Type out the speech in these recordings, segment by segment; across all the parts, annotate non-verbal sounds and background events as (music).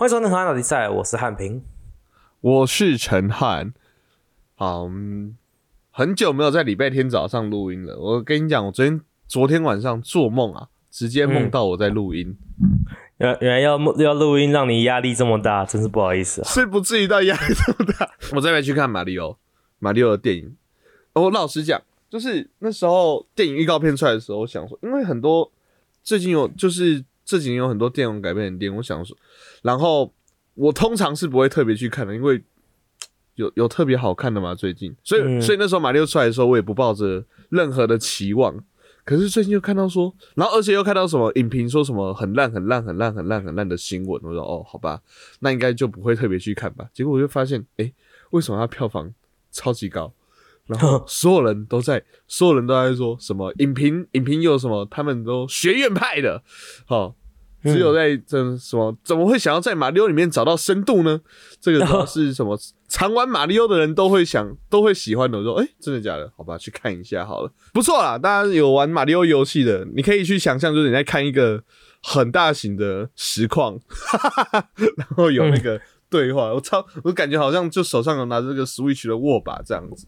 欢迎收听《河岸老比赛》，我是汉平。我是陈汉。好，嗯很久没有在礼拜天早上录音了。我跟你讲，我昨天昨天晚上做梦啊，直接梦到我在录音，原原来要录要录音，让你压力这么大，真是不好意思啊。是不至于到压力这么大。(laughs) 我再回去看马里奥，马里奥的电影。我老实讲，就是那时候电影预告片出来的时候，我想说，因为很多最近有就是这几年有很多电影改编的电影，我想说，然后我通常是不会特别去看的，因为有有特别好看的嘛，最近，所以、嗯所以那时候马六出来的时候，我也不抱着任何的期望。可是最近又看到说，然后而且又看到什么影评说什么很烂、很烂、很烂、很烂、很烂的新闻，我说哦，好吧，那应该就不会特别去看吧。结果我就发现，诶，为什么它票房超级高？然后 (laughs) 所有人都在，所有人都在说什么影评，影评有什么，他们都学院派的，好、只有在这什么，怎么会想要在马里奥里面找到深度呢？这个是什么？(laughs) 常玩马里奥的人都会想，都会喜欢的。我说，哎、真的假的？好吧，去看一下好了，不错啦。大家有玩马里奥游戏的，你可以去想象，就是你在看一个很大型的实况，(laughs) 然后有那个对话。我操，我感觉好像就手上有拿着这个 Switch 的握把这样子，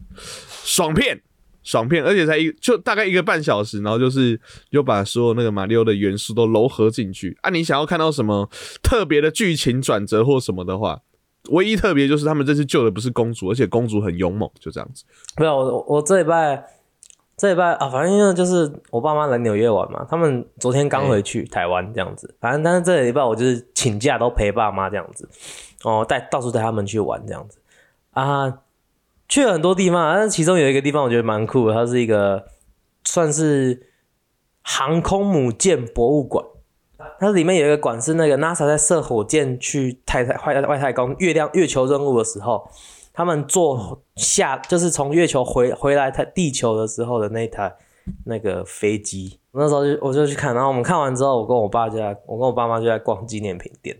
爽片。爽片，而且才一就大概一个半小时，然后就是又把所有那个马里奥的元素都糅合进去啊。你想要看到什么特别的剧情转折或什么的话，唯一特别就是他们这次救的不是公主，而且公主很勇猛，就这样子。没有，我我这礼拜这礼拜啊，反正因为就是我爸妈来纽约玩嘛，他们昨天刚回去台湾这样子。反正但是这个礼拜我就是请假都陪爸妈这样子，哦，带到处带他们去玩这样子啊。去了很多地方，但是其中有一个地方我觉得蛮酷的，它是一个算是航空母舰博物馆。它里面有一个馆是那个 NASA 在射火箭去太太外外太空月亮月球任务的时候，他们坐下就是从月球回回来太地球的时候的那台那个飞机。那时候就我就去看，然后我们看完之后，我跟我爸就在我跟我爸妈就在逛纪念品店，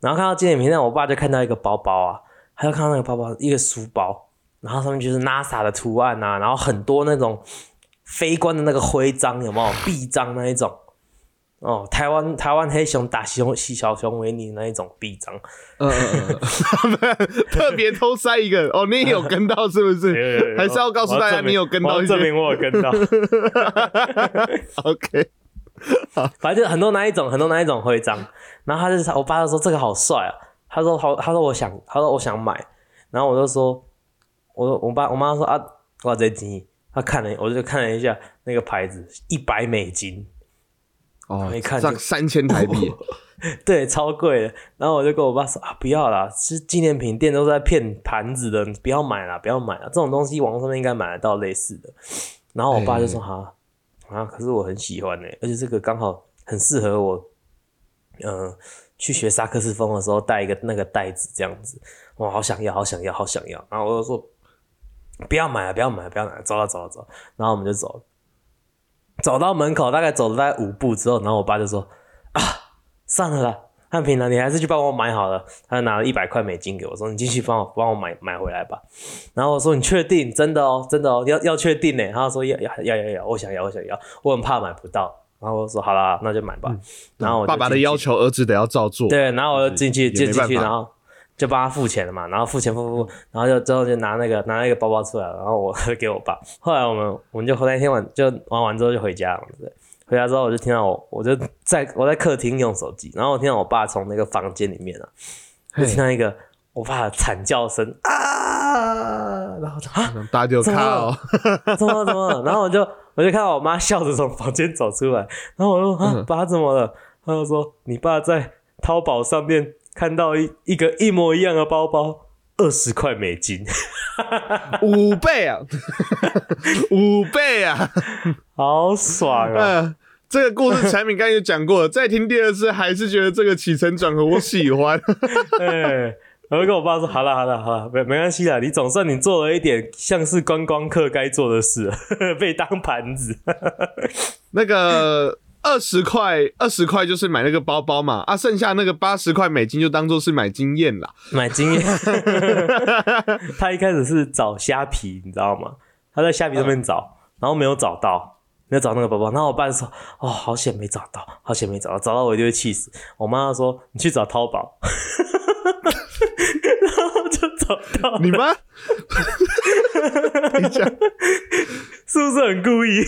然后看到纪念品店，我爸就看到一个包包啊，他就看到那个包包一个书包。然后上面就是 NASA 的图案啊，然后很多那种飞官的那个徽章，有没有臂章那一种？哦，台湾台湾黑熊打熊小熊维尼那一种臂章，嗯嗯嗯，(laughs) 特别偷塞一个哦，你也有跟到是不是？(laughs) 还是要告诉大家你有跟到证明我有跟到。(laughs) OK，反正就很多那一种，很多那一种徽章。然后他就我爸就说这个好帅啊，他说好，他说我想，他说我想买。然后我就说，我我爸我妈说啊，哇这钱，他看了，我就看了一下那个牌子，一百美金，哦一看上三千台币，对，超贵的。然后我就跟我爸说啊，不要啦，是纪念品店都是在骗盘子的，不要买啦，不要买啦，这种东西网络上面应该买得到类似的。然后我爸就说哈啊，可是我很喜欢呢、而且这个刚好很适合我，嗯、去学萨克斯风的时候带一个那个袋子这样子，我好想要，好想要，好想要。然后我就说不要买了，不要买了，不要买了，走了，走了，走了。然后我们就走了，走到门口，大概走了大概五步之后，然后我爸就说啊，算了啦，汉平了，你还是去帮我买好了。他就拿了一百块美金给我，说你进去帮我帮我买买回来吧。然后我说你确定？真的哦，真的哦，要要确定呢。他说要要要要要，我想要我想要，我很怕买不到。然后我说好啦，那就买吧。然后我爸爸的要求，儿子得要照做。对，然后我就进去也就进去，然后就帮他付钱了嘛，然后付钱付付付，然后就之后就拿那个拿那个包包出来了，然后我给我爸。后来我们我们就那天晚就玩完之后就回家了，对。回家之后我就听到我我就在我在客厅用手机，然后我听到我爸从那个房间里面啊，就听到一个我爸的惨叫声啊，然后我就 (laughs) 啊大家就 (laughs) 怎么看哦，怎么了怎么了？然后我就我就看到我妈笑着从房间走出来，然后我说啊，爸怎么了？他就说你爸在淘宝上面看到一一个一模一样的包包，二十块美金，(laughs) 五倍啊，(laughs) 五倍啊！好爽啊！嗯，这个故事产品刚才有讲过了，再听第二次还是觉得这个起承转合我喜欢。(laughs) 哎，我就跟我爸说，好了好了好了，没没关系啦，你总算你做了一点像是观光客该做的事，被当盘子。那个二十块，二十块就是买那个包包嘛，啊，剩下那个八十块美金就当做是买经验啦。(laughs) 买经验。(laughs) 他一开始是找虾皮，你知道吗？他在虾皮上面找，然后没有找到，没有找那个包包。然后我爸就说：“哦，好险没找到，好险没找到，找到我一定会气死。”我妈说：“你去找淘宝。(laughs) ”然后就找到，你妈？你讲，是不是很故意？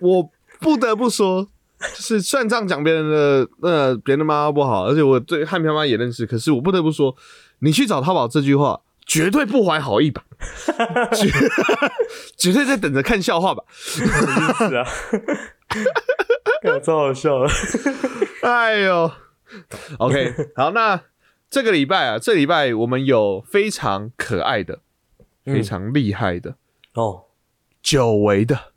我不得不说，(laughs) 就是算这样讲别人的，呃，别人的妈妈不好，而且我对汉平妈也认识，可是我不得不说，你去找淘宝这句话。绝对不怀好意吧？(laughs) 绝绝对在等着看笑话吧？是啊，超好笑了。哎呦，OK，好，那这个礼拜啊，这礼拜我们有非常可爱的、非常厉害的哦，久违的。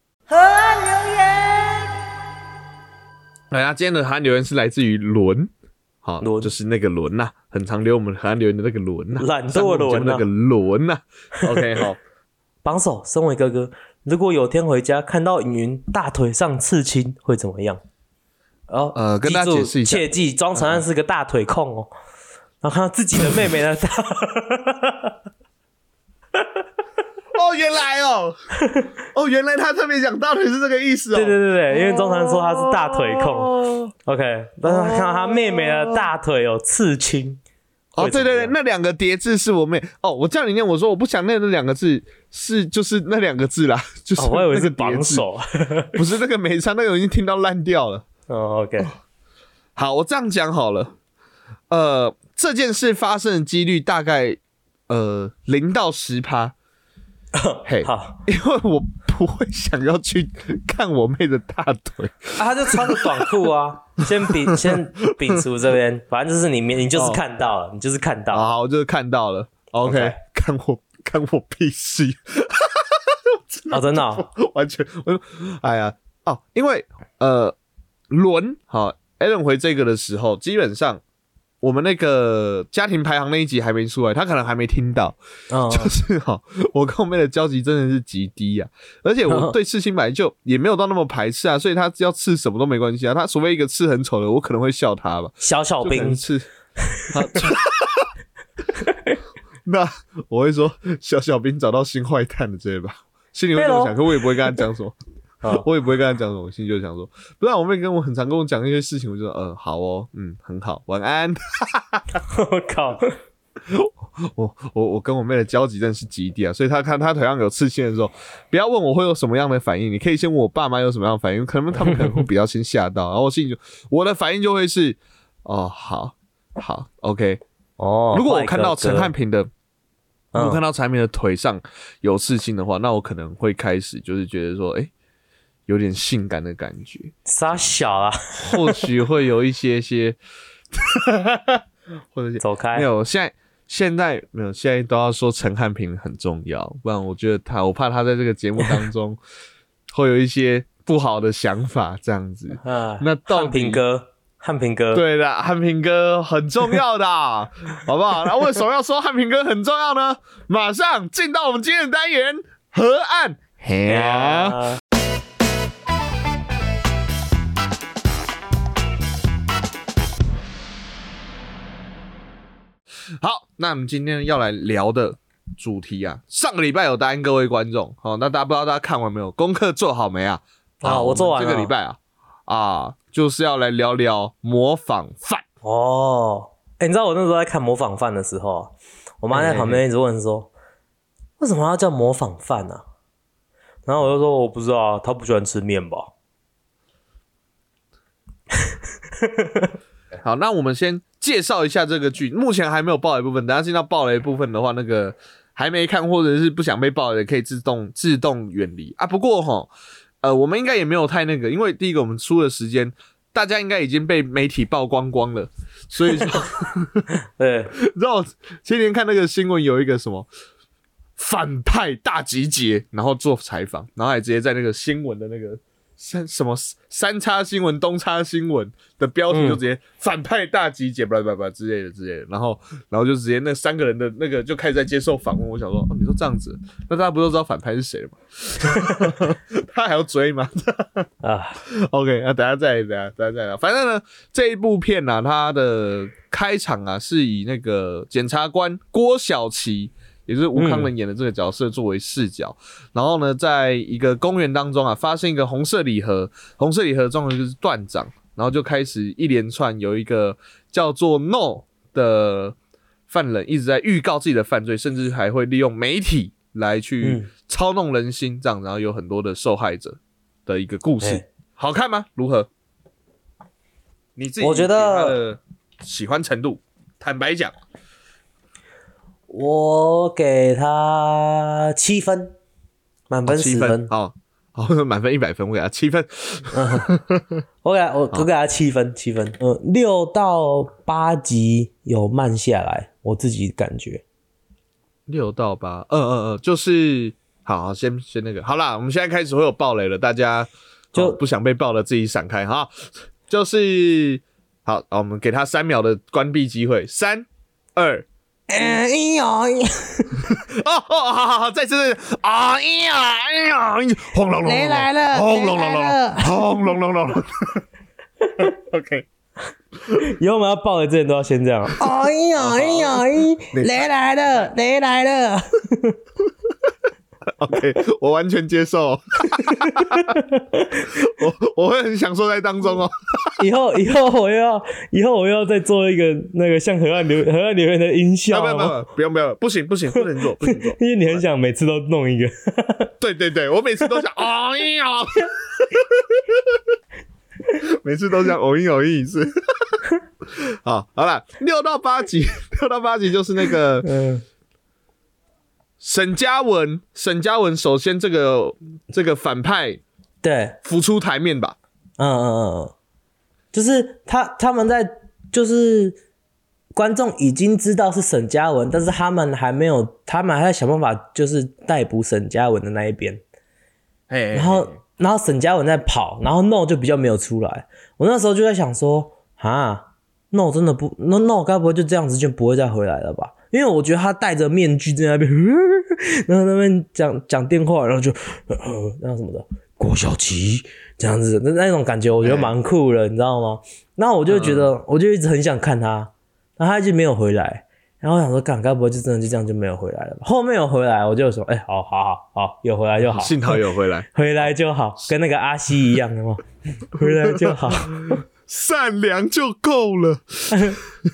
大家今天的河岸留言是来自于伦。好，就是那个轮呐，很常留我们韩留言的那个轮呐，懒惰轮那个轮呐。OK，好，(laughs) 榜首，身为哥哥，如果有天回家看到云大腿上刺青，会怎么样？哦，呃，跟大家解释一下，切记装成是个大腿控哦，然后看到自己的妹妹呢。(laughs) 哦，原来哦，(laughs) 哦，原来他特别讲大腿是这个意思哦。对对对对，因为中常说他是大腿控。OK，但是他看到他妹妹的大腿有刺青。哦，对对对，那两个叠字是我妹。哦，我叫你念，我说我不想念那两个字，是就是那两个字啦，就是我以为是榜首，(laughs) 不是那个美商，那个已经听到烂掉了。哦，OK，好，我这样讲好了。呃，这件事发生的几率大概呃零到十趴。(coughs) 嘿，好，因为我不会想要去看我妹的大腿。啊，他就穿着短裤啊，(laughs) 先比先摒除这边，反正就是你你就是看到了，你就是看到了，好，我就是看到了，OK，看我看我屁事，(laughs) 哦，真的，完全，我，哎呀，哦，因为呃，轮好，Allen 回这个的时候，基本上。我们那个家庭排行那一集还没出来，他可能还没听到。(laughs) 就是哈，我跟我妹的交集真的是极低呀。而且我 (laughs) 对刺青本来就也没有到那么排斥啊，所以他只要刺什么都没关系啊。他除非一个刺很丑的，我可能会笑他吧。小小兵刺，(laughs) 那我会说小小兵找到新坏蛋了，这吧？心里会这么想，可我也不会跟他讲什么。我也不会跟他讲什么，心就想说，不然我妹跟我很常跟我讲一些事情，我就说，嗯，好哦，嗯，很好，晚安。(laughs) 我靠，我我我跟我妹的交集真的是极低啊，所以她看她腿上有刺青的时候，不要问我会有什么样的反应，你可以先问我爸妈有什么样的反应，可能他们可能会比较先吓到，然后我心里就我的反应就会是，哦，好，好，OK，哦，如果我看到陈汉平的，如果看到陈汉平的腿上有刺青的话，那我可能会开始就是觉得说，哎。有点性感的感觉，傻小啊，或许会有一些些，(laughs) 或者走开。没有，现在现在没有，现在都要说陈汉平很重要，不然我觉得他，我怕他在这个节目当中 (laughs) 会有一些不好的想法，这样子啊。那汉平哥，汉平哥，对的，汉平哥很重要的，好不好？那为什么要说汉平哥很重要呢？马上进到我们今天的单元河岸嘿。好，那我们今天要来聊的主题啊，上个礼拜有答应各位观众，好，那大家不知道大家看完没有？功课做好没啊？啊，我做完了。这个礼拜啊，啊，就是要来聊聊模仿犯哦。哎，你知道我那时候在看模仿犯的时候，我妈在旁边一直问说，为什么要叫模仿犯呢？然后我就说我不知道，他不喜欢吃面吧。(laughs) 好，那我们先。介绍一下这个剧，目前还没有爆雷部分。等下进到爆雷部分的话，那个还没看或者是不想被爆雷，可以自动自动远离啊。不过哈，呃，我们应该也没有太那个，因为第一个我们出的时间，大家应该已经被媒体曝光光了，所以说，(laughs) 对，你知道前天看那个新闻，有一个什么反派大集结，然后做采访，然后还直接在那个新闻的那个。三什么三叉新闻东叉新闻的标题就直接反派大集结，叭叭叭之类的之类的，然后然后就直接那三个人的那个就开始在接受访问。我想说，哦，你说这样子，那大家不都知道反派是谁了吗？(laughs) 他还要追吗？(laughs) 啊，(laughs) OK，那等下再等下等下再聊。反正呢，这一部片呢，它的开场啊是以那个检察官郭晓琪也就是吴康仁演的这个角色作为视角，然后呢，在一个公园当中啊，发现一个红色礼盒，红色礼盒中的就是断掌，然后就开始一连串有一个叫做 No 的犯人一直在预告自己的犯罪，甚至还会利用媒体来去嗯。操弄人心，这样，然后有很多的受害者的一个故事哎，好看吗？如何？你自己我觉得喜欢程度，坦白讲，我给他七分，满分十分。好，好，(laughs) 满分一百分，我给他七分。我给他，我 (laughs) 我给他七分，七分。嗯，六到八集有慢下来，我自己感觉。六到八，嗯嗯嗯，就是好，好先先那个，好啦，我们现在开始会有暴雷了，大家就哦不想被爆了自己闪开哈。就是好，好我们给他三秒的关闭机会，三二。哎呀，(laughs) 哦哦，好好好，再次，再次，哎呀哎呀，轰隆隆隆，雷来了轰隆隆隆轰隆隆隆隆。(laughs) OK，以后我们要报的之前都要先这样。哎呀哎呀，(laughs) 雷来了，雷来了。OK，我完全接受，(laughs) 我我会很享受在当中哦。以后以后我又要以后我又要再做一个那个像河岸流河岸流言的音不效要不要哦，不要不要，不行不行，不能做 (laughs) 不能做。因为你很想每次都弄一个。对对对，我每次都想 (laughs) 哦呀，每次都想偶一偶一一次。好，好了，六到八集，六到八集就是那个嗯，沈嘉文，沈嘉文首先这个这个反派对，浮出台面吧。嗯嗯嗯嗯，就是他他们在就是观众已经知道是沈嘉文，但是他们还没有，他们还在想办法就是逮捕沈嘉文的那一边，哎，然后然后沈嘉文在跑，然后 No 就比较没有出来。我那时候就在想说，啊，No 真的不，No No 该不会就这样子就不会再回来了吧？因为我觉得他戴着面具在那边，(laughs) 然后那边讲讲电话，然后就呃 (laughs) 那样什么的，郭晓琪这样子，那那种感觉我觉得蛮酷的，你知道吗？然后我就觉得，我就一直很想看他，然后他一直没有回来。然后我想说，干该不会就真的就这样就没有回来了吧？后面有回来，我就说，哎、好好好好，有回来就好。幸好有回来，(laughs) 回来就好，跟那个阿西一样的嘛，回来就好。善良就够了。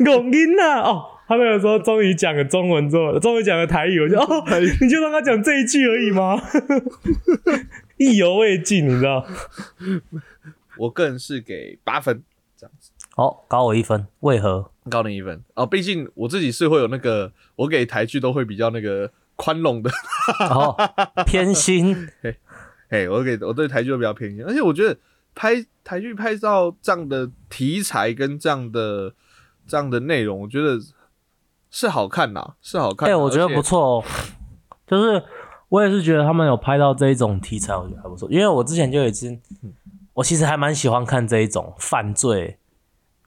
拱音呐，哦，他那个时候终于讲了中文之后，终于讲了台语，我就哦，(laughs) 你就让他讲这一句而已吗？(laughs) 意犹未尽，你知道？我个人是给八分这样子，哦，高我一分，为何？高你一分哦。毕竟我自己是会有那个，我给台剧都会比较那个宽容的。哦，偏心，(laughs) 哎，我给我对台剧都比较偏心，而且我觉得拍台剧拍到这样的题材跟这样的这样的内容，我觉得是好看呐，是好看哎、呐。我觉得不错哦。就是我也是觉得他们有拍到这一种题材，我觉得还不错。因为我之前就有一次，我其实还蛮喜欢看这一种犯罪，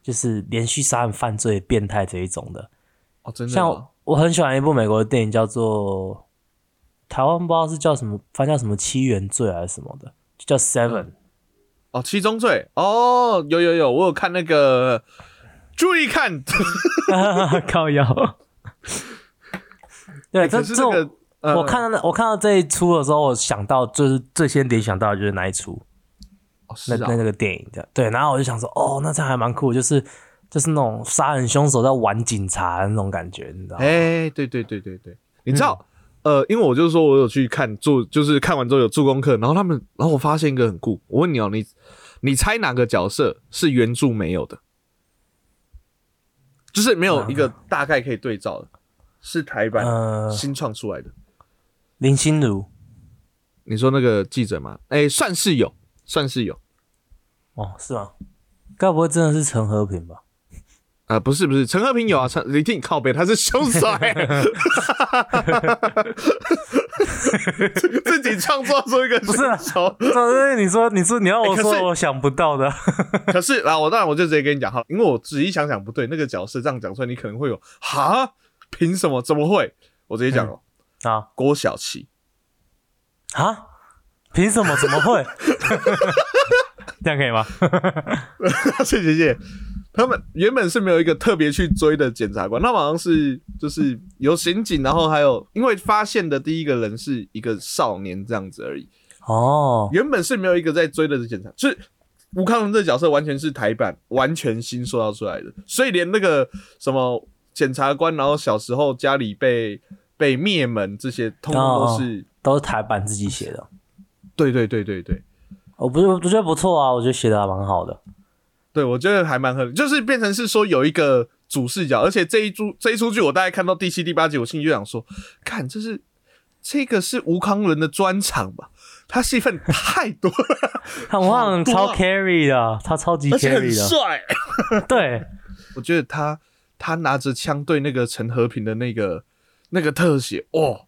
就是连续杀人犯罪、变态这一种的。哦，真的像我我很喜欢一部美国的电影，叫做台湾不知道是叫什么，翻叫什么七原罪还是什么的，就叫 Seven。哦，七宗罪哦，有有有，我有看那个，注意看，(laughs) 靠腰。对，这这那个呃我看到那我看到这一出的时候，我想到就是最先联想到的就是那一出，哦是啊那那那个电影的。对，然后我就想说，哦，那这样还蛮酷，就是就是那种杀人凶手在玩警察的那种感觉，你知道吗？哎，对对对对对，你知道，嗯呃，因为我就是说我有去看做，就是看完之后有做功课，然后他们，然后我发现一个很酷，我问你哦，你你猜哪个角色是原著没有的？就是没有一个大概可以对照的，是台版呃，新创出来的。林心如，你说那个记者吗？哎，算是有，算是有。哦，是吗？该不会真的是陈和平吧？啊、不是不是，陈和平有啊，陈你听你靠背，他是凶手、欸，(laughs) 自自己创作出一个不是啊凶手。这你说，你说你要我说，我想不到的。(laughs) 可是啊，我当然我就直接跟你讲哈，因为我仔细想想不对，那个角色这样讲出来，你可能会有哈，凭什么？怎么会？我直接讲哦，啊郭晓琪，啊！凭什么？怎么会？(laughs) 这样可以吗？谢谢谢谢。他们原本是没有一个特别去追的检察官，他们好像是就是有刑警，然后还有因为发现的第一个人是一个少年这样子而已。哦，原本是没有一个在追的检察，就是吴康仁这角色完全是台版完全新塑造出来的，所以连那个什么检察官，然后小时候家里被被灭门这些，通通都是、都是台版自己写的。对对对对对。我不是我觉得不错啊，我觉得写的还蛮好的。对，我觉得还蛮合理，就是变成是说有一个主视角，而且这一出这一出剧，我大概看到第七、第八集，我心里就想说，看这是这个是吴康仁的专场吧？他戏份太多了，(laughs) 他好像超 carry 的，他超级而且很 carry 的。帅。对，(laughs) 我觉得他他拿着枪对那个陈和平的那个那个特写，哦。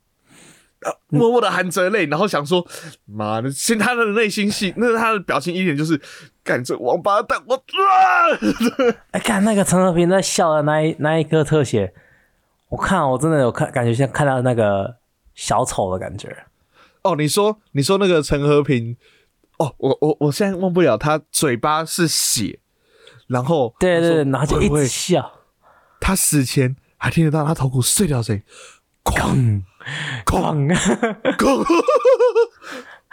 呃默默的含着泪，然后想说：“妈的！”现在他的内心戏，那他的表情一点就是，干这王八蛋，我啊！(laughs) 哎，看那个陈和平在笑的那一那一颗特写，我看我真的有看，感觉像看到那个小丑的感觉。哦，你说你说那个陈和平，哦，我我我现在忘不了，他嘴巴是血，然后对对对，他说然后就一会不会直笑，他死前还听得到他头骨碎掉的声音，哐 (laughs) 哐哐，(laughs)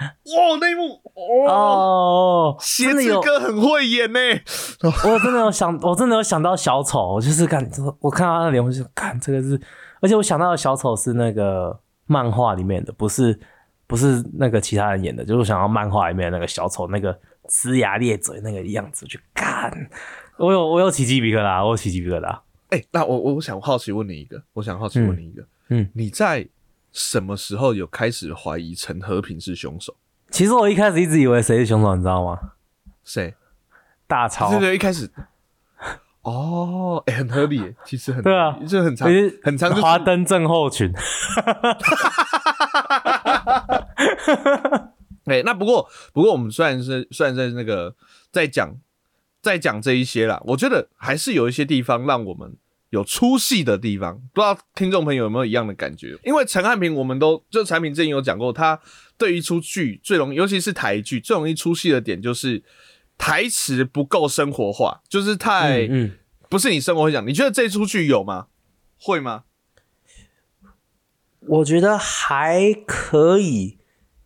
哇，那一幕哦，哦，鞋子哥很会演呢，(laughs) 我真的有想，我真的有想到小丑，我就是看，我看到他的脸，我就看这个是，而且我想到的小丑是那个漫画里面的，不是不是那个其他人演的，就是我想到漫画里面的那个小丑，那个呲牙咧嘴那个样子，我去看，我有我有起鸡皮疙瘩，我有起鸡皮疙瘩。哎，那我我想好奇问你一个，我想好奇问你一个，嗯嗯你在什么时候有开始怀疑陈和平是凶手？其实我一开始一直以为谁是凶手，你知道吗？谁？大超对，对，一开始。(laughs) 哦，哎、很合理耶，其实很对啊合理就很长其实很长，就是华灯症候群。哎、(laughs) 那不过不过我们虽然是虽然在那个在讲在讲这一些啦，我觉得还是有一些地方让我们有出戏的地方，不知道听众朋友有没有一样的感觉？因为陈汉平，我们都就产品之前有讲过，他对于一出剧最容易，尤其是台剧最容易出戏的点就是台词不够生活化，就是太、嗯，不是你生活会讲。你觉得这出剧有吗？会吗？我觉得还可以，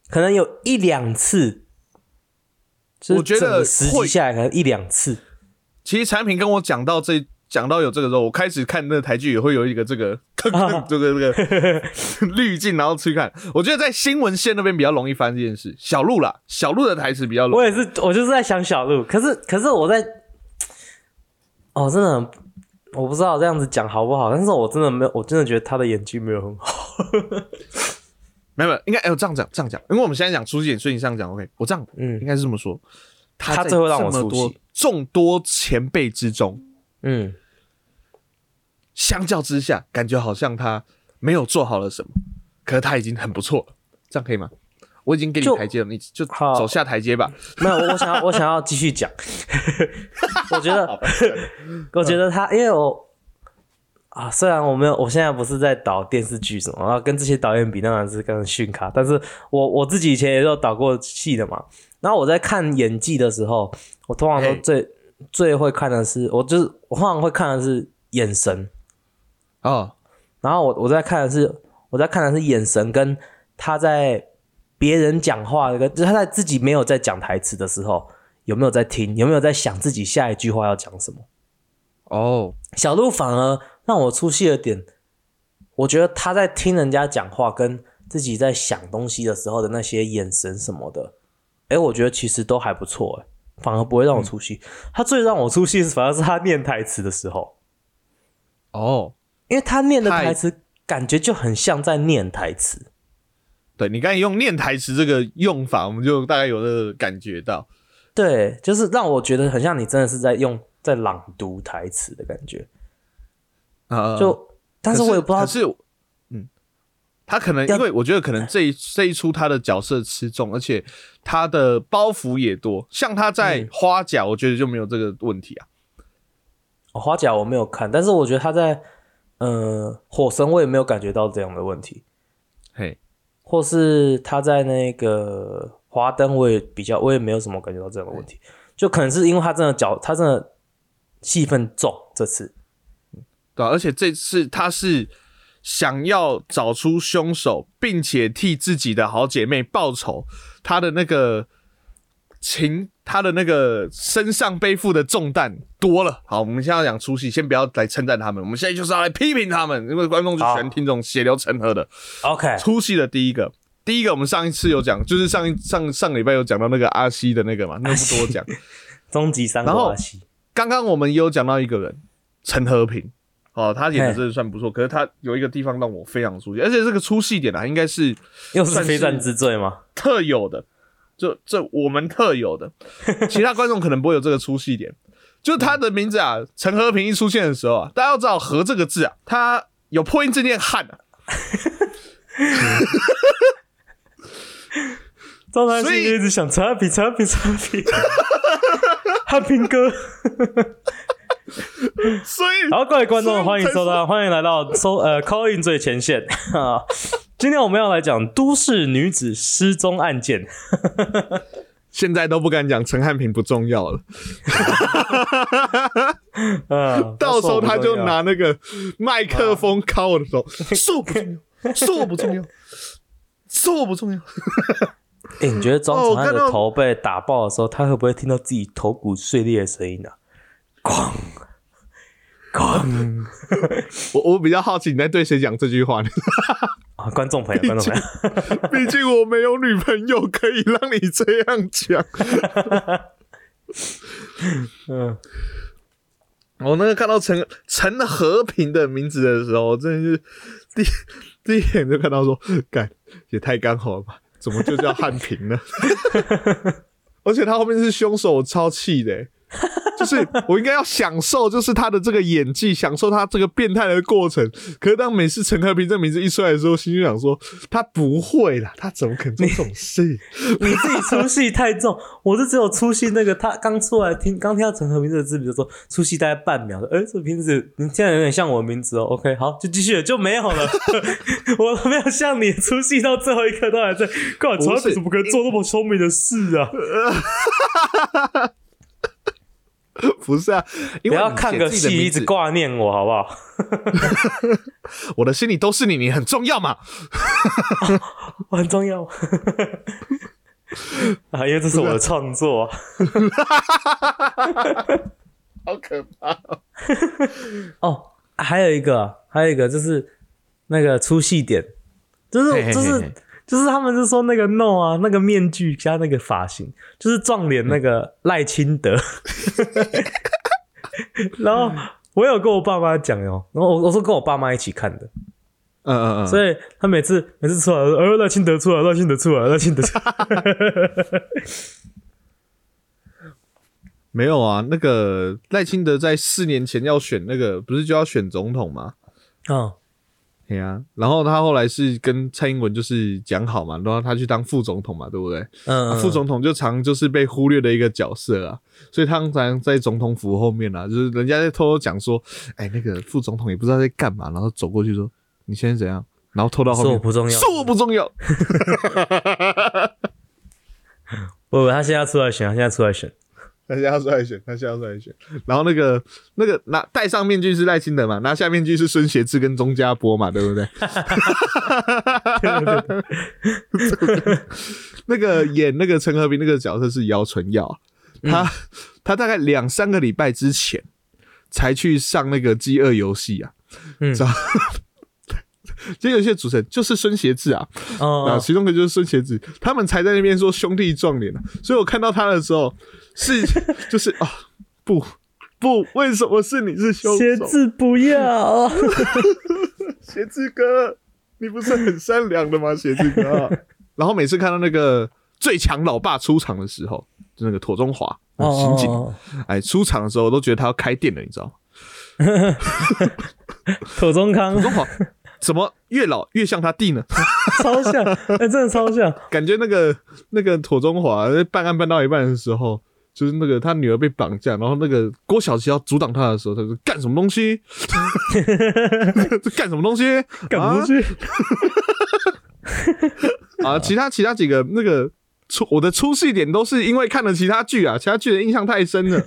可能有一两次。我觉得实际下来可能一两次。其实产品跟我讲到这，讲到有这个时候，我开始看那个台剧也会有一个这个 (laughs) (laughs) 这个这个这 (laughs) 个滤镜，然后去看。我觉得在新闻线那边比较容易发生这件事。小鹿啦，小鹿的台词比较容易。我也是，我就是在想小鹿，可是可是我在，哦，真的很，我不知道这样子讲好不好，但是我真的没有，我真的觉得他的演技没有很好。没有没有，应该哎、我这样讲这样讲，因为我们现在讲出戏点，所以你这样讲 OK。我这样嗯应该是这么说。他最后让我出戏众多前辈之中，嗯，相较之下，感觉好像他没有做好了什么，可是他已经很不错了。这样可以吗？我已经给你台阶了，你就好走下台阶吧。没有，我我想要我想要继续讲。(laughs) 我觉得，(laughs) 我觉得他，因为我啊，虽然我没有，我现在不是在导电视剧什么，然后跟这些导演比，当然是更逊咖。但是我我自己以前也有导过戏的嘛。然后我在看演技的时候，我通常都最最会看的是，我就是我通常会看的是眼神。哦，然后我我在看的是我在看的是眼神跟他在别人讲话跟就是他在自己没有在讲台词的时候有没有在听，有没有在想自己下一句话要讲什么。哦，小鹿反而让我出戏的点，我觉得他在听人家讲话跟自己在想东西的时候的那些眼神什么的，哎，我觉得其实都还不错，哎，反而不会让我出戏。他最让我出戏是反而是他念台词的时候。哦，因为他念的台词感觉就很像在念台词。对你刚才用念台词这个用法，我们就大概有这个感觉到。对，就是让我觉得很像你真的是在用在朗读台词的感觉。啊、就，但是我也不知道可，是，嗯，他可能因为我觉得可能这一这一出他的角色吃重，而且他的包袱也多。像他在嗯。花甲，我觉得就没有这个问题啊。哦花甲我没有看，但是我觉得他在呃火神我也没有感觉到这样的问题，嘿，或是他在那个华灯我也比较我也没有什么感觉到这样的问题，就可能是因为他真的脚他真的戏份重，这次。对啊、而且这次他是想要找出凶手，并且替自己的好姐妹报仇，他的那个情，他的那个身上背负的重担多了。好，我们现在要讲出戏，先不要来称赞他们，我们现在就是要来批评他们，因为观众就喜欢听这种血流成河的。OK，出戏的第一个，第一个我们上一次有讲，就是上一上上礼拜有讲到那个阿西的那个嘛，那不多讲。(laughs) 终极三然后国阿西，刚刚我们也有讲到一个人，陈和平，哦，他演的真的算不错，可是他有一个地方让我非常出戏，而且这个出戏点啊，应该是又是算非战之罪吗？(laughs) 特有的，就这我们特有的，其他观众可能不会有这个出戏点。就他的名字啊，陈和平一出现的时候啊，大家要知道“和”这个字啊，它有破音字念“汉”啊，张南所以星就一直想擦皮擦皮擦皮，汉平哥。(laughs) 所以好，各位观众，欢迎收到，(laughs) 欢迎来到收呃 call in 最前线 (laughs) 啊！今天我们要来讲都市女子失踪案件。现在都不敢讲陈汉平不重要了，嗯，到时候他就拿那个麦克风敲我的手，说我不重要，说我不重要，说我不重要。哎、你觉得庄长安哦我看到的头被打爆的时候，他会不会听到自己头骨碎裂的声音呢、哐哐我我比较好奇你在对谁讲这句话呢？(laughs) 啊！观众朋友，观众朋友，(laughs) 毕竟我没有女朋友可以让你这样讲。(laughs) 嗯，我那个看到陈陈和平的名字的时候，真的是第第一眼就看到说，干也太刚好了吧？怎么就叫汉平呢？而且他后面是凶手，我超气的欸、就是我应该要享受，就是他的这个演技，享受他这个变态的过程。可是当每次陈和平这名字一出来的时候，心就想说，他不会啦，他怎么可能做这种事？(laughs) 你自己出戏太重，我是只有出戏那个他刚出来听，刚听到陈和平这个字，比如说出戏大概半秒，说哎、这个名字你现在有点像我的名字哦，OK，好，就继续了，就没有了。(laughs) 我没有像你出戏到最后一刻都还在，干陈和平怎么可能做那么聪明的事啊？(laughs) (laughs) 不是啊，因为不要看个戏一直挂念我好不好？(laughs) 我的心里都是你，你很重要嘛。(laughs) 我很重要啊，因为这是我的创作啊。好可怕！哦，还有一个，还有一个就是那个出戏点，就是就是嘿就是他们是说那个 no 啊，那个面具加那个发型，就是撞脸那个赖清德。(laughs) 然后我有跟我爸妈讲哦，然后我我说跟我爸妈一起看的，嗯嗯嗯，所以他每次每次出来，呃，赖清德出来，赖清德出来，赖清德出来。(laughs) 没有啊。那个赖清德在四年前要选那个，不是就要选总统吗？嗯，对啊，然后他后来是跟蔡英文就是讲好嘛，然后他去当副总统嘛，对不对？嗯，啊副总统就常就是被忽略的一个角色啊，所以他常常在总统府后面啊，就是人家在偷偷讲说，哎，那个副总统也不知道在干嘛，然后走过去说你现在怎样，然后偷到后面说我不重要说我不重要，(laughs) 不不，他现在出来选，他现在出来选。他现在要出来选，他现在要出来选。然后那个那个拿戴上面具是赖清德嘛，拿下面具是孙协志跟钟家波嘛，对不对？(laughs) 那个演那个陈和平那个角色是姚纯耀，他、他大概两三个礼拜之前才去上那个饥饿游戏啊，嗯知道？饥饿游戏的主持人就是孙协志啊，啊，哦，其中一个就是孙协志，他们才在那边说兄弟撞脸啊，所以我看到他的时候是就是啊，不不，为什么是你是凶手？写字不要。(laughs) 协志哥，你不是很善良的吗？协志哥，然后每次看到那个最强老爸出场的时候，就那个妥中华哦刑警，哦，哎，出场的时候我都觉得他要开店了，你知道吗？(laughs) 妥中康 (laughs) 妥中华怎么越老越像他弟呢？(laughs) 超像，哎、真的超像。(laughs) 感觉那个那个妥中华在办案办到一半的时候，就是那个他女儿被绑架，然后那个郭晓琪要阻挡他的时候，他说干什么东西？这 (laughs) 干什么东西？干嘛去？啊啊！其他其他几个那个出我的出戏点都是因为看了其他剧啊，其他剧的印象太深了。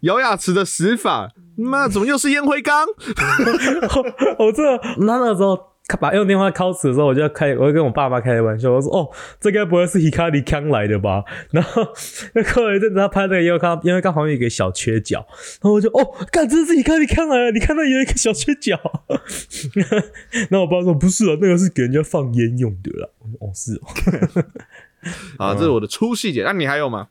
姚雅慈的死法，妈怎么又是烟灰缸？(laughs) 我这那那个时候把用电话 call 死的时候，我就要开，我就跟我爸妈开玩笑，我说：“哦，这该不会是 Hikari 康来的吧？” (laughs) 然后 (laughs) 那过了一阵子，他拍那个烟灰缸，烟灰缸旁边有一个小缺角，然后我就哦，干，这是 Hikari 康来了！你看到有一个小缺角。然后我爸说：“不是啊，那个是给人家放烟用的啦。”哦，是哦。啊，这是我的粗细节。那你还有吗？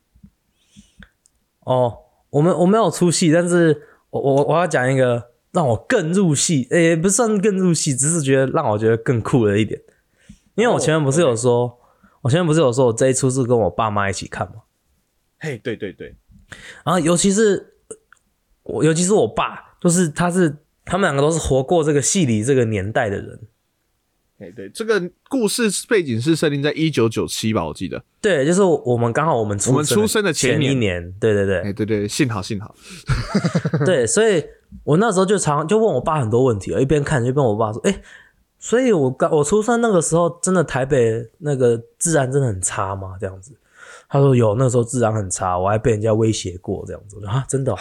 哦，我们我没有出戏，但是我我我要讲一个让我更入戏，诶、不算更入戏，只是觉得让我觉得更酷的一点。因为我前面不是有说，我前面不是有说我这一出是跟我爸妈一起看嘛，嘿，对对对，然后尤其是我，尤其是我爸，就是他是他们两个都是活过这个戏里这个年代的人，哎对，这个故事背景是设定在一九九七吧，我记得。对，就是我们刚好我们出我们出生的前前一年年，对对对，哎对对，幸好幸好。对，所以我那时候就常就问我爸很多问题，一边看一边问我爸说：“哎、所以我刚我出生那个时候，真的台北那个治安真的很差吗？”这样子，他说有，那时候治安很差，我还被人家威胁过这样子。啊，真的哦、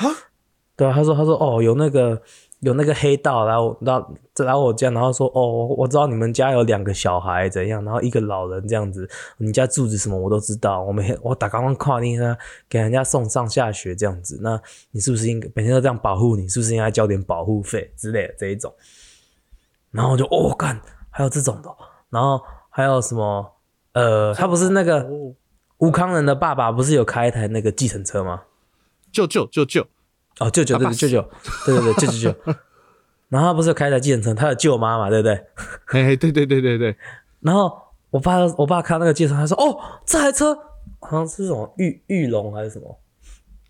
对啊，他说他说哦，有那个有那个黑道来我来来我家，然后说哦，我知道你们家有两个小孩怎样，然后一个老人这样子，你家住址什么我都知道，我每天我打刚刚跨你呢，给人家送上下学这样子，那你是不是应该每天都这样保护你？是不是应该交点保护费之类的这一种？然后我就哦干，还有这种的，然后还有什么？呃，他不是那个，吴康仁的爸爸不是有开一台那个计程车吗？舅舅舅舅，哦，舅舅，对对，舅舅，对对对，舅舅舅。然后他不是有开一台计程车，他的舅妈嘛，对不对？(laughs) 嘿嘿，对对对对对，然后我爸，我爸看那个计程车，他说：“哦，这台车好像是什么玉玉龙还是什么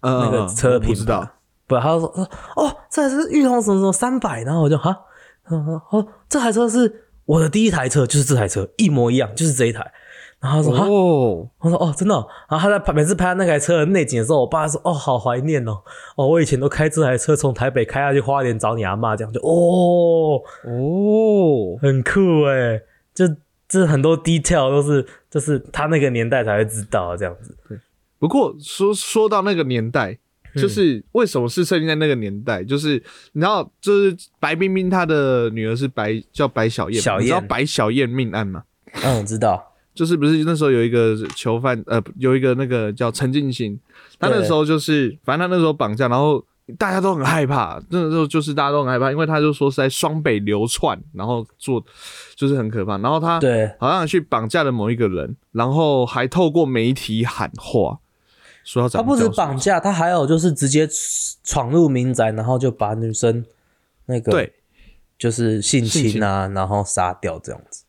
嗯，那个车品吧不知道。不，他说：“说哦，这台车是玉龙什么什么三百。”然后我就哈，他说：“哦，这台车是我的第一台车，就是这台车，一模一样，就是这一台。”然后他说：“。”哦，我说哦，真的哦、然后他在拍每次拍那台车的内景的时候，我爸说哦，好怀念哦，哦，我以前都开这台车从台北开下去花莲找你阿妈，这样就哦，哦，很酷哎，就这很多 detail 都是就是他那个年代才会知道这样子。对不过说说到那个年代，嗯就是为什么是设定在那个年代？就是你知道，就是白冰冰她的女儿是白叫白小燕你知道白小燕命案吗？嗯，知道。就是不是那时候有一个囚犯，呃，有一个那个叫陈进兴，他那时候就是，反正他那时候绑架，然后大家都很害怕，那时候就是大家都很害怕，因为他就说是在双北流窜，然后做就是很可怕，然后他对，好像去绑架了某一个人，然后还透过媒体喊话，说要找他不止绑架，他还有就是直接闯入民宅，然后就把女生那个对。就是性侵啊，然后杀掉这样子。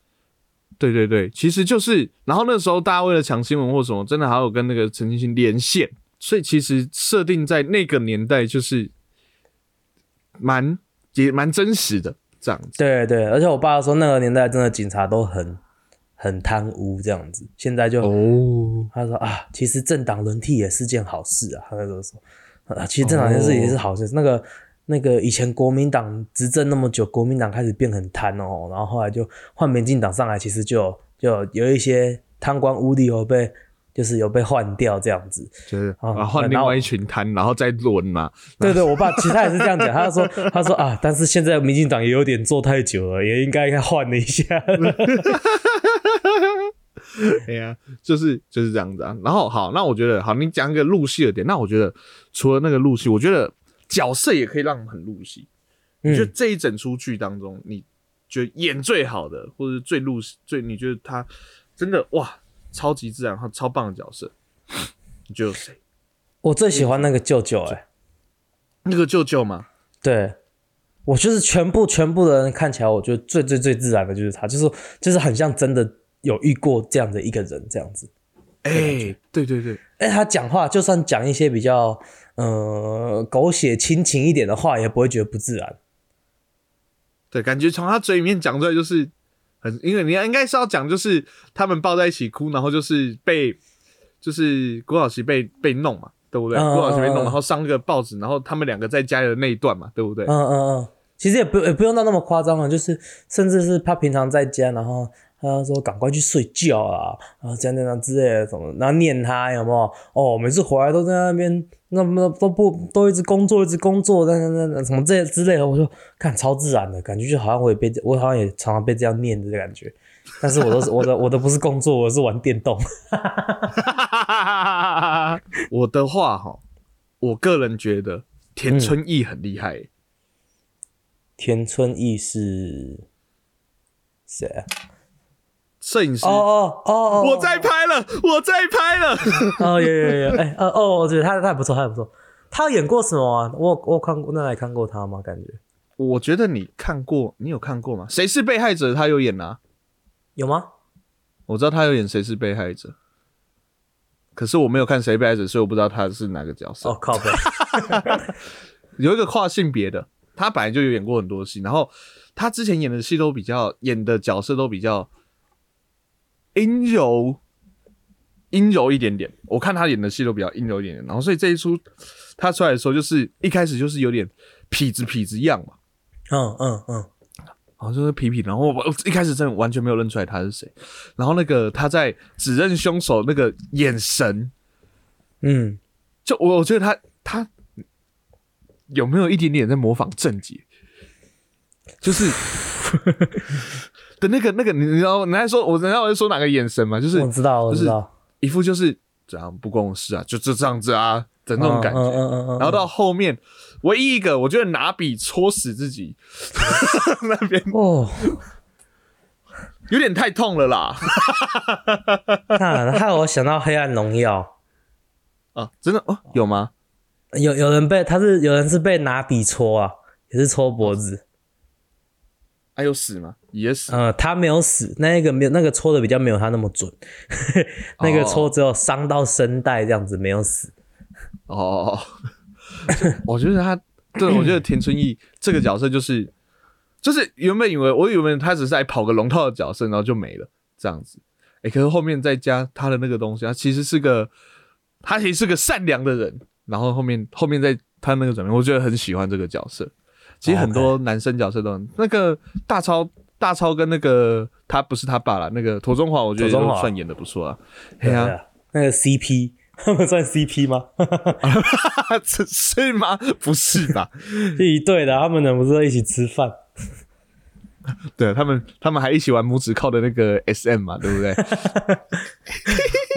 对对对，其实就是，然后那时候大家为了抢新闻或什么，真的还有跟那个陈奕迅连线，所以其实设定在那个年代就是蛮也蛮真实的这样子。对对，而且我爸说那个年代真的警察都很很贪污这样子，现在就、哦，他说啊，其实政党轮替也是件好事啊，他那时候说啊，其实政党轮替也是好事。那个那个以前国民党执政那么久，国民党开始变很贪哦，然后后来就换民进党上来，其实就有就有有一些贪官污吏有被就是有被换掉这样子。就是哦啊换另外一群摊，然后再轮嘛。对对，我爸其实他也是这样讲，他说他说啊，但是现在民进党也有点做太久了，也应该该换了一下。(laughs) (laughs) 哎呀，就是就是这样子啊。然后好，那我觉得好，你讲一个入戏的点，那我觉得除了那个入戏，我觉得角色也可以让人很入戏。你觉得嗯，这一整出剧当中，你觉得演最好的，或者是最入最你觉得他真的哇超级自然、和超棒的角色，(laughs) 你觉得有谁？我最喜欢那个舅舅、哎，那个舅舅吗？对我就是全部全部的人看起来，我觉得最最最自然的就是他，就是就是很像真的有遇过这样的一个人这样子。哎、对对对，哎，他讲话就算讲一些比较呃狗血亲情一点的话，也不会觉得不自然。对，感觉从他嘴里面讲出来就是很，因为你应该是要讲，就是他们抱在一起哭，然后就是被，就是郭晓琪被被弄嘛，对不对？嗯郭晓琪被弄，然后上那个报纸，然后他们两个在家里的那一段嘛，对不对？嗯嗯嗯，其实也不也不用到那么夸张了，就是甚至是他平常在家，然后他说赶快去睡觉啊，然后这样这样之类的什么，然后念他有没有？哦，每次回来都在那边，那么都不都一直工作，一直工作，那那那什么这之类的，我说看超自然的感觉，就好像我也被我好像也常常被这样念的感觉，但是我都是 (laughs) 我的我的不是工作，我是玩电动。(laughs) 我的话哈，我个人觉得田春义很厉害、欸田春义是谁啊？摄影师。哦哦哦哦，我在拍了，我在拍了。哦，有有有，哎、呃哦，我觉得他他还不错，他还不错。他有演过什么啊？我有我有看过，那还看过他吗？感觉我觉得你看过，你有看过吗？谁是被害者？他有演啊，有吗？我知道他有演谁是被害者，可是我没有看谁被害者，所以我不知道他是哪个角色。哦，靠背，(laughs) 有一个跨性别的，他本来就有演过很多戏，然后他之前演的戏都比较演的角色都比较阴柔，阴柔一点点。我看他演的戏都比较阴柔一点点，然后所以这一出他出来的时候，就是一开始就是有点痞子痞子样嘛，嗯嗯嗯，然后就是痞痞，然后我我一开始真的完全没有认出来他是谁，然后那个他在指认凶手那个眼神，嗯，就我我觉得他他有没有一点点在模仿郑杰，就是的那个那个，你你知道你在说我人家我在说哪个眼神吗？就是我知道，我就是知道，一副就是这样不关我事啊，就就这样子啊的那种感觉。嗯嗯嗯嗯，然后到后面，唯一一个我觉得拿笔戳死自己 (laughs) 那边哦，有点太痛了啦那害我想到《黑暗荣耀啊！真的哦，有吗？》，有有人被他是有人是被拿笔戳啊，也是戳脖子，还、有死吗？也死。呃，他没有死，那一个没有那个戳的比较没有他那么准，(laughs) 那个戳只有伤到声带这样子，没有死。哦，(laughs) 我觉得他，对，我觉得田春义这个角色就是，就是原本以为我以为他只是来跑个龙套的角色，然后就没了这样子。哎、可是后面再加他的那个东西，他其实是个，他其实是个善良的人。然后后面后面再他那个转变，我觉得很喜欢这个角色。其实很多男生角色都很那个大超大超跟那个他不是他爸啦，那个陀中华，我觉得都算演的不错啊。对啊，那个 CP，他们算 CP 吗？这 (laughs) 是吗？不是吧？是一对的，他们呢不是都一起吃饭？对他们，他们还一起玩拇指靠的那个 SM 嘛，对不对？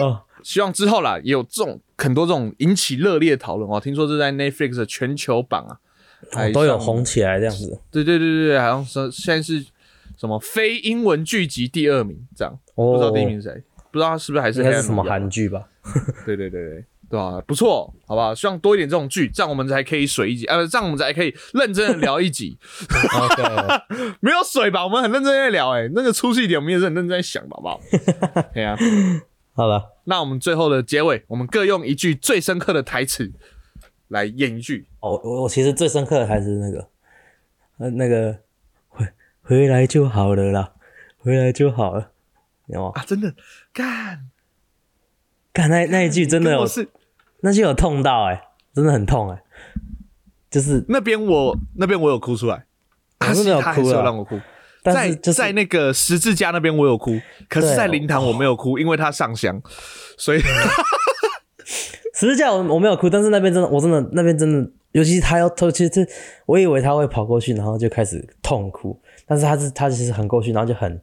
(laughs) 哦，希望之后啦，也有这种很多这种引起热烈讨论哦。听说是在 Netflix 的全球榜啊，还哦都有上红。起来这样子。对对对对对，好像是现在是什么非英文剧集第二名，这样、哦不知道第一名是谁，不知道他是不是还是应该是什么韩剧吧？对对对对。对啊，不错，好不好？希望多一点这种剧，这样我们才可以水一集，呃，这样我们才可以认真的聊一集。没有水吧？我们很认真在聊、欸，哎，那个出戏点我们也是很认真在想，好不好？对啊，好了，那我们最后的结尾，我们各用一句最深刻的台词来演一句。哦，我我其实最深刻的还是那个，呃，那个回回来就好了啦，回来就好了，有吗？啊，真的干，干那那一句真的有是那句有痛到哎、真的很痛哎、就是那边我那边我有哭出来，我真的有哭啊有让我哭。在但是就是在那个十字架那边我有哭，可是，在灵堂我没有哭，因为他上香，所以 (laughs) 十字架我我没有哭，但是那边真的我真的那边真的，尤其是他要偷，其实我以为他会跑过去，然后就开始痛哭，但是他是他其实很过去，然后就很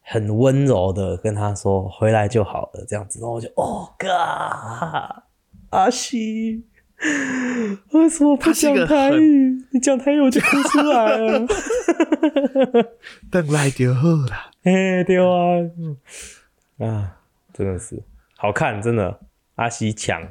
很温柔的跟他说回来就好了这样子，然后我就哦 god，阿西。为什么不讲台语？你讲台语我就哭出来了。(laughs) 等来就好啦。(laughs) 哎，对啊，嗯啊，真的是好看，真的。阿西强，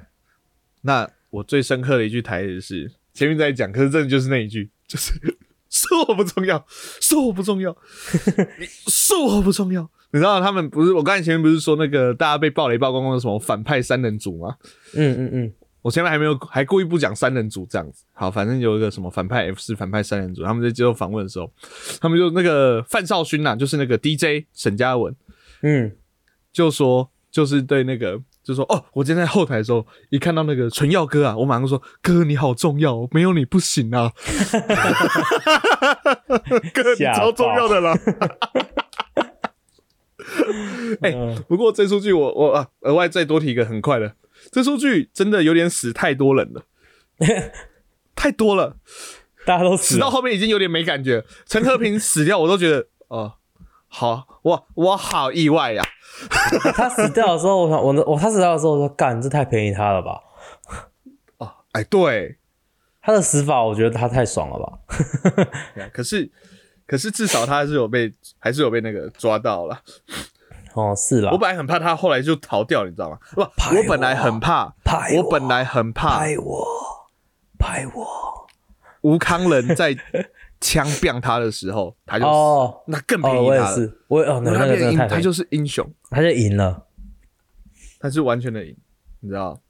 那我最深刻的一句台词是前面在讲，可是真的就是那一句，就是 (laughs) 说我不重要，说我不重要，(laughs) 你是我不重要。你知道他们不是我刚才前面不是说那个大家被暴雷曝光光的什么反派三人组吗？嗯嗯嗯，我前面还没有还故意不讲三人组这样子。好，反正有一个什么反派 F 四反派三人组，他们在接受访问的时候，他们就那个范少勋呐、就是那个 DJ 沈嘉文，嗯，就说就是对那个就说哦，我今天在后台的时候，一看到那个纯耀哥啊，我马上说哥你好重要哦，没有你不行啊，(laughs) 哥你超重要的啦。哎、不过这出剧我我啊，额外再多提一个很快的，这出剧真的有点死太多人了，(laughs) 太多了，大家都死到后面已经有点没感觉。陈和平死掉，我都觉得哦、好，我我好意外呀、他死掉的时候，我想，我我他死掉的时候，我说干，这太便宜他了吧？哦，哎，对，他的死法，我觉得他太爽了吧？(laughs) 可是可是至少他还是有被还是有被那个抓到了。哦，是啦我，本来很怕他后来就逃掉，你知道吗？不，拍我本来很怕，拍我我本来很怕拍我，拍我。吴康仁在枪毙他的时候，他就哦那更便哦，宜他了。我也是，我哦，那他那个真的太他就是英雄，他就赢了。他是完全的赢，你知道？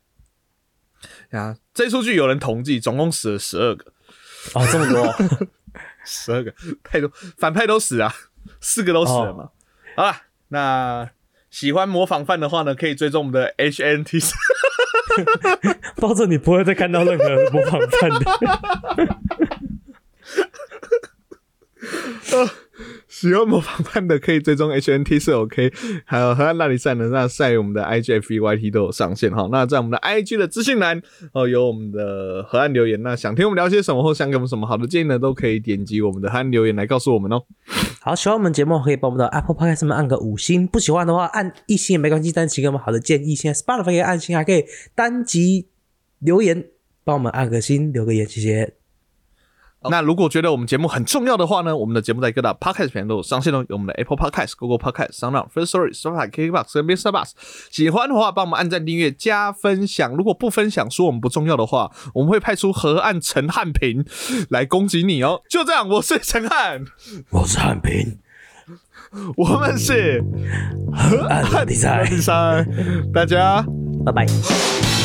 呀，这出剧有人统计，总共死了十二个，哦，这么多，(laughs) 十二个太多，反派都死啊，四个都死了嘛。好了，那喜欢模仿犯的话呢，可以追踪我们的 HNT。到这你不会再看到任何模仿犯的。(laughs) 喜欢模仿犯的可以追踪 HNT 是 OK，还有河岸大理赛呢，那赛我们的 IGF、YT 都有上线哈。那在我们的 IG 的资讯栏哦，有我们的河岸留言。那想听我们聊些什么，或想给我们什么好的建议呢，都可以点击我们的河岸留言来告诉我们哦。好，喜欢我们节目可以帮我们的 Apple Podcast 们按个五星，不喜欢的话按一星也没关系，但请给我们好的建议。现在 Spotify 可以按星，还可以单集留言，帮我们按个星，留个言，谢谢。那如果觉得我们节目很重要的话呢，我们的节目在各大 podcast 平台都有上线哦，有我们的 Apple Podcast、Google Podcast、Sound、First Story、Spotify、KKBox 跟 Mr. Bus。喜欢的话，帮我们按赞、订阅、加分享。如果不分享，说我们不重要的话，我们会派出河岸陈汉平来攻击你哦。就这样，我是陈汉，我是汉平，我们是按第三第，三，大家。拜拜。